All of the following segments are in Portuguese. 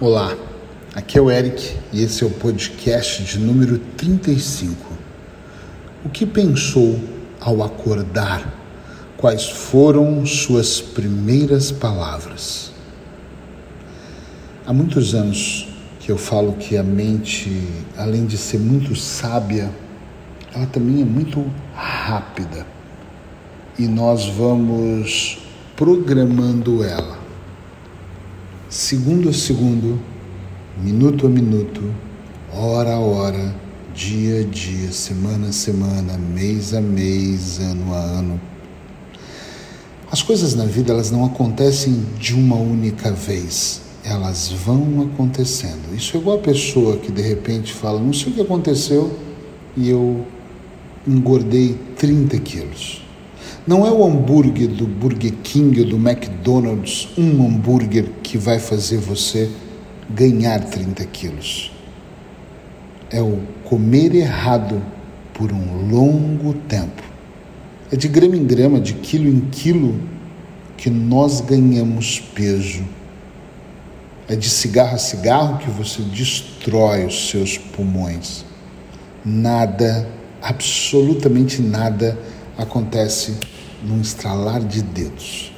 Olá, aqui é o Eric e esse é o podcast de número 35. O que pensou ao acordar? Quais foram suas primeiras palavras? Há muitos anos que eu falo que a mente, além de ser muito sábia, ela também é muito rápida. E nós vamos programando ela segundo a segundo, minuto a minuto, hora a hora, dia a dia, semana a semana, mês a mês, ano a ano. As coisas na vida elas não acontecem de uma única vez, elas vão acontecendo. Isso é igual a pessoa que de repente fala: Não sei o que aconteceu e eu engordei 30 quilos. Não é o hambúrguer do Burger King ou do McDonald's, um hambúrguer que vai fazer você ganhar 30 quilos. É o comer errado por um longo tempo. É de grama em grama, de quilo em quilo, que nós ganhamos peso. É de cigarro a cigarro que você destrói os seus pulmões. Nada, absolutamente nada acontece num estralar de dedos.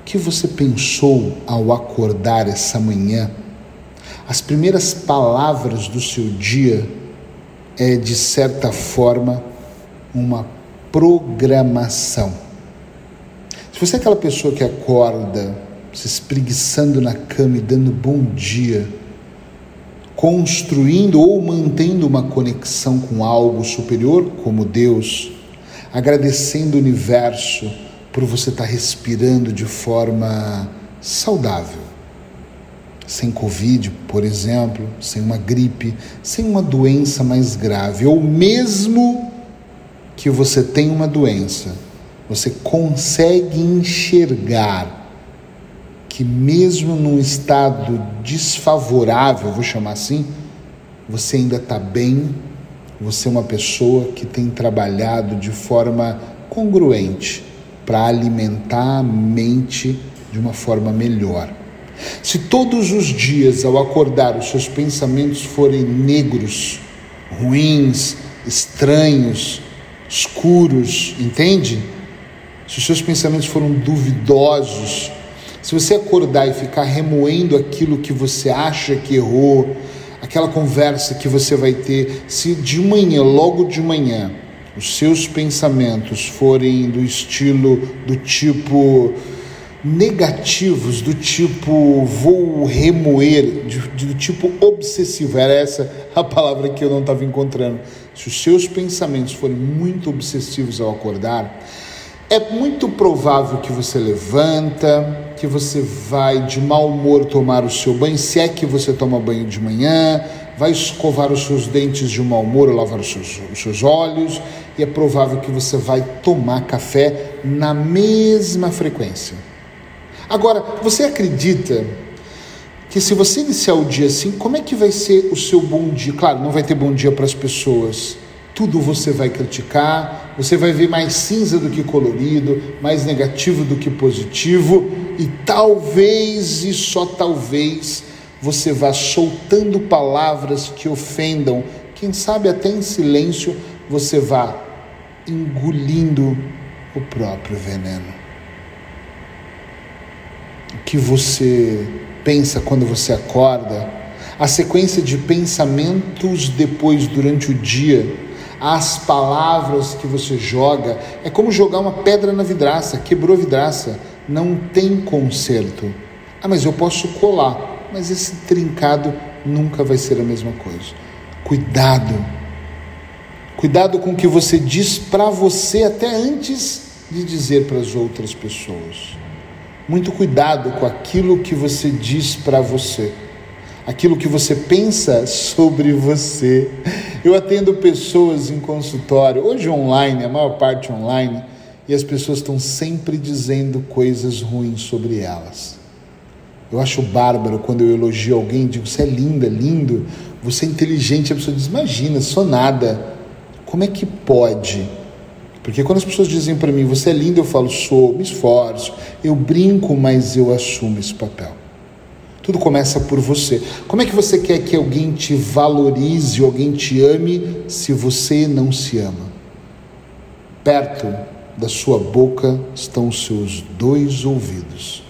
O que você pensou ao acordar essa manhã? As primeiras palavras do seu dia é, de certa forma, uma programação. Se você é aquela pessoa que acorda se espreguiçando na cama e dando bom dia, construindo ou mantendo uma conexão com algo superior, como Deus, agradecendo o universo por você estar respirando de forma saudável. Sem Covid, por exemplo, sem uma gripe, sem uma doença mais grave, ou mesmo que você tenha uma doença, você consegue enxergar que, mesmo num estado desfavorável, vou chamar assim, você ainda está bem você é uma pessoa que tem trabalhado de forma congruente para alimentar a mente de uma forma melhor. Se todos os dias ao acordar os seus pensamentos forem negros, ruins, estranhos, escuros, entende? Se os seus pensamentos foram duvidosos, se você acordar e ficar remoendo aquilo que você acha que errou, aquela conversa que você vai ter, se de manhã, logo de manhã, os seus pensamentos forem do estilo, do tipo negativos, do tipo vou remoer, do tipo obsessivo, era essa a palavra que eu não estava encontrando. Se os seus pensamentos forem muito obsessivos ao acordar, é muito provável que você levanta, que você vai de mau humor tomar o seu banho, se é que você toma banho de manhã, vai escovar os seus dentes de mau humor lavar os seus, os seus olhos, e é provável que você vai tomar café na mesma frequência. Agora, você acredita que se você iniciar o dia assim, como é que vai ser o seu bom dia? Claro, não vai ter bom dia para as pessoas tudo você vai criticar, você vai ver mais cinza do que colorido, mais negativo do que positivo, e talvez e só talvez você vá soltando palavras que ofendam, quem sabe até em silêncio você vá engolindo o próprio veneno. O que você pensa quando você acorda, a sequência de pensamentos depois durante o dia as palavras que você joga. É como jogar uma pedra na vidraça, quebrou a vidraça, não tem conserto. Ah, mas eu posso colar, mas esse trincado nunca vai ser a mesma coisa. Cuidado. Cuidado com o que você diz para você até antes de dizer para as outras pessoas. Muito cuidado com aquilo que você diz para você aquilo que você pensa sobre você. Eu atendo pessoas em consultório, hoje online, a maior parte online, e as pessoas estão sempre dizendo coisas ruins sobre elas. Eu acho bárbaro quando eu elogio alguém, digo, você é linda, lindo, você é inteligente, a pessoa diz, imagina, sou nada. Como é que pode? Porque quando as pessoas dizem para mim, você é lindo, eu falo, sou, me esforço, eu brinco, mas eu assumo esse papel. Tudo começa por você. Como é que você quer que alguém te valorize, alguém te ame, se você não se ama? Perto da sua boca estão os seus dois ouvidos.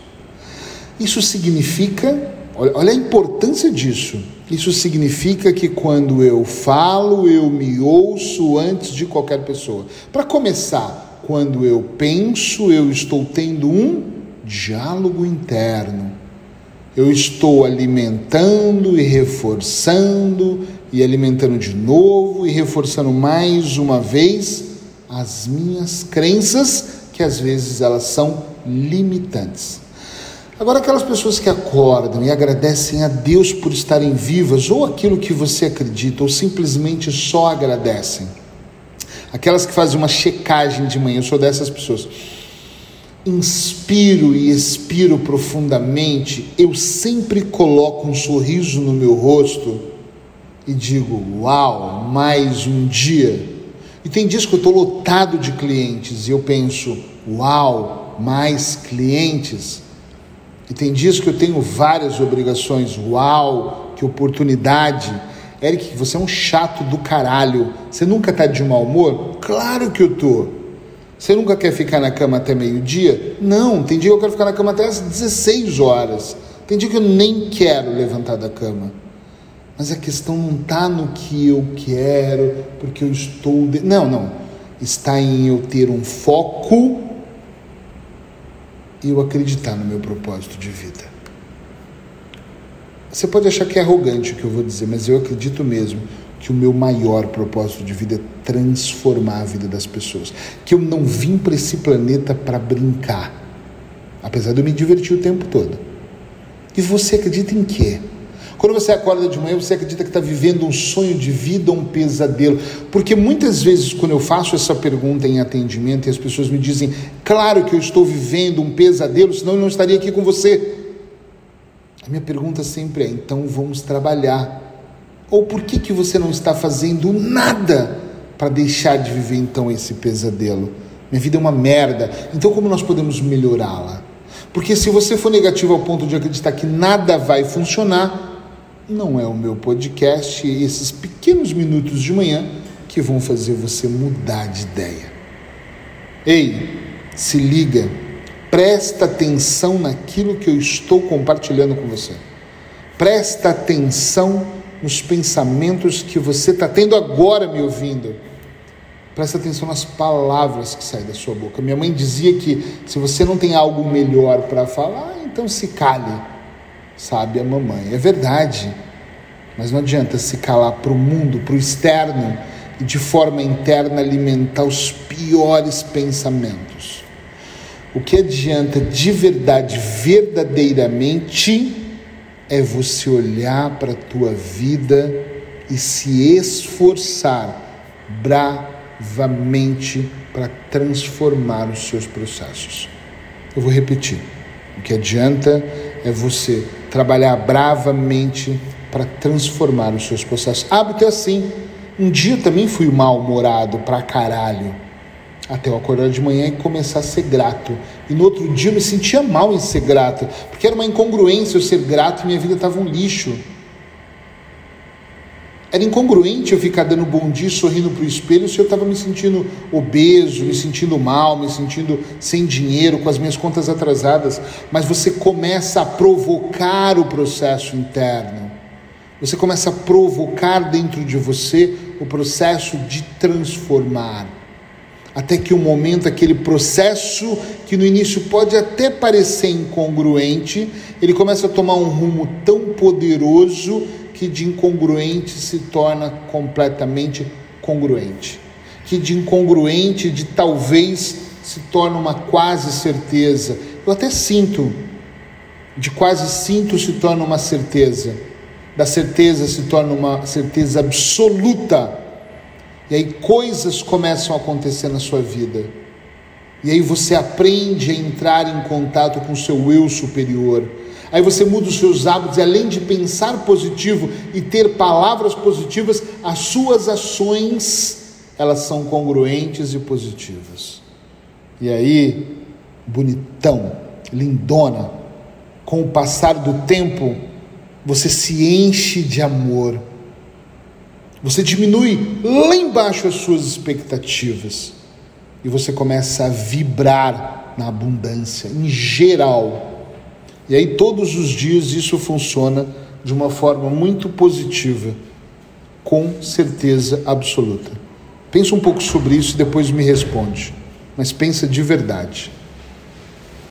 Isso significa, olha a importância disso. Isso significa que quando eu falo, eu me ouço antes de qualquer pessoa. Para começar, quando eu penso, eu estou tendo um diálogo interno. Eu estou alimentando e reforçando, e alimentando de novo e reforçando mais uma vez as minhas crenças, que às vezes elas são limitantes. Agora, aquelas pessoas que acordam e agradecem a Deus por estarem vivas, ou aquilo que você acredita, ou simplesmente só agradecem. Aquelas que fazem uma checagem de manhã, eu sou dessas pessoas. Inspiro e expiro profundamente, eu sempre coloco um sorriso no meu rosto e digo: Uau, mais um dia e tem dias que eu estou lotado de clientes e eu penso, uau, mais clientes. E tem dias que eu tenho várias obrigações, uau, que oportunidade. Eric, você é um chato do caralho. Você nunca está de mau humor? Claro que eu tô. Você nunca quer ficar na cama até meio-dia? Não, tem dia que eu quero ficar na cama até às 16 horas. Tem dia que eu nem quero levantar da cama. Mas a questão não está no que eu quero, porque eu estou. De... Não, não. Está em eu ter um foco e eu acreditar no meu propósito de vida. Você pode achar que é arrogante o que eu vou dizer, mas eu acredito mesmo que o meu maior propósito de vida é transformar a vida das pessoas. Que eu não vim para esse planeta para brincar, apesar de eu me divertir o tempo todo. E você acredita em quê? Quando você acorda de manhã, você acredita que está vivendo um sonho de vida ou um pesadelo? Porque muitas vezes, quando eu faço essa pergunta em atendimento e as pessoas me dizem, claro que eu estou vivendo um pesadelo, senão eu não estaria aqui com você. A minha pergunta sempre é: então vamos trabalhar. Ou por que, que você não está fazendo nada para deixar de viver então esse pesadelo? Minha vida é uma merda. Então, como nós podemos melhorá-la? Porque se você for negativo ao ponto de acreditar que nada vai funcionar, não é o meu podcast e esses pequenos minutos de manhã que vão fazer você mudar de ideia. Ei, se liga, presta atenção naquilo que eu estou compartilhando com você. Presta atenção nos pensamentos que você está tendo agora me ouvindo. Presta atenção nas palavras que saem da sua boca. Minha mãe dizia que se você não tem algo melhor para falar, então se cale sabe a mamãe. É verdade, mas não adianta se calar para o mundo, para o externo e de forma interna alimentar os piores pensamentos. O que adianta de verdade, verdadeiramente, é você olhar para a tua vida e se esforçar bravamente para transformar os seus processos. Eu vou repetir. O que adianta é você trabalhar bravamente para transformar os seus processos. Hábito é assim. Um dia também fui mal-humorado pra caralho. Até eu acordar de manhã e começar a ser grato. E no outro dia eu me sentia mal em ser grato, porque era uma incongruência eu ser grato e minha vida estava um lixo. Era incongruente eu ficar dando bom dia, sorrindo para o espelho, se eu estava me sentindo obeso, me sentindo mal, me sentindo sem dinheiro, com as minhas contas atrasadas. Mas você começa a provocar o processo interno. Você começa a provocar dentro de você o processo de transformar. Até que o momento, aquele processo que no início pode até parecer incongruente, ele começa a tomar um rumo tão poderoso que de incongruente se torna completamente congruente. Que de incongruente, de talvez, se torna uma quase certeza. Eu até sinto, de quase sinto se torna uma certeza. Da certeza se torna uma certeza absoluta. E aí coisas começam a acontecer na sua vida. E aí você aprende a entrar em contato com o seu eu superior Aí você muda os seus hábitos e além de pensar positivo e ter palavras positivas, as suas ações elas são congruentes e positivas. E aí, bonitão, lindona, com o passar do tempo, você se enche de amor. Você diminui lá embaixo as suas expectativas e você começa a vibrar na abundância, em geral. E aí, todos os dias, isso funciona de uma forma muito positiva, com certeza absoluta. Pensa um pouco sobre isso e depois me responde, mas pensa de verdade.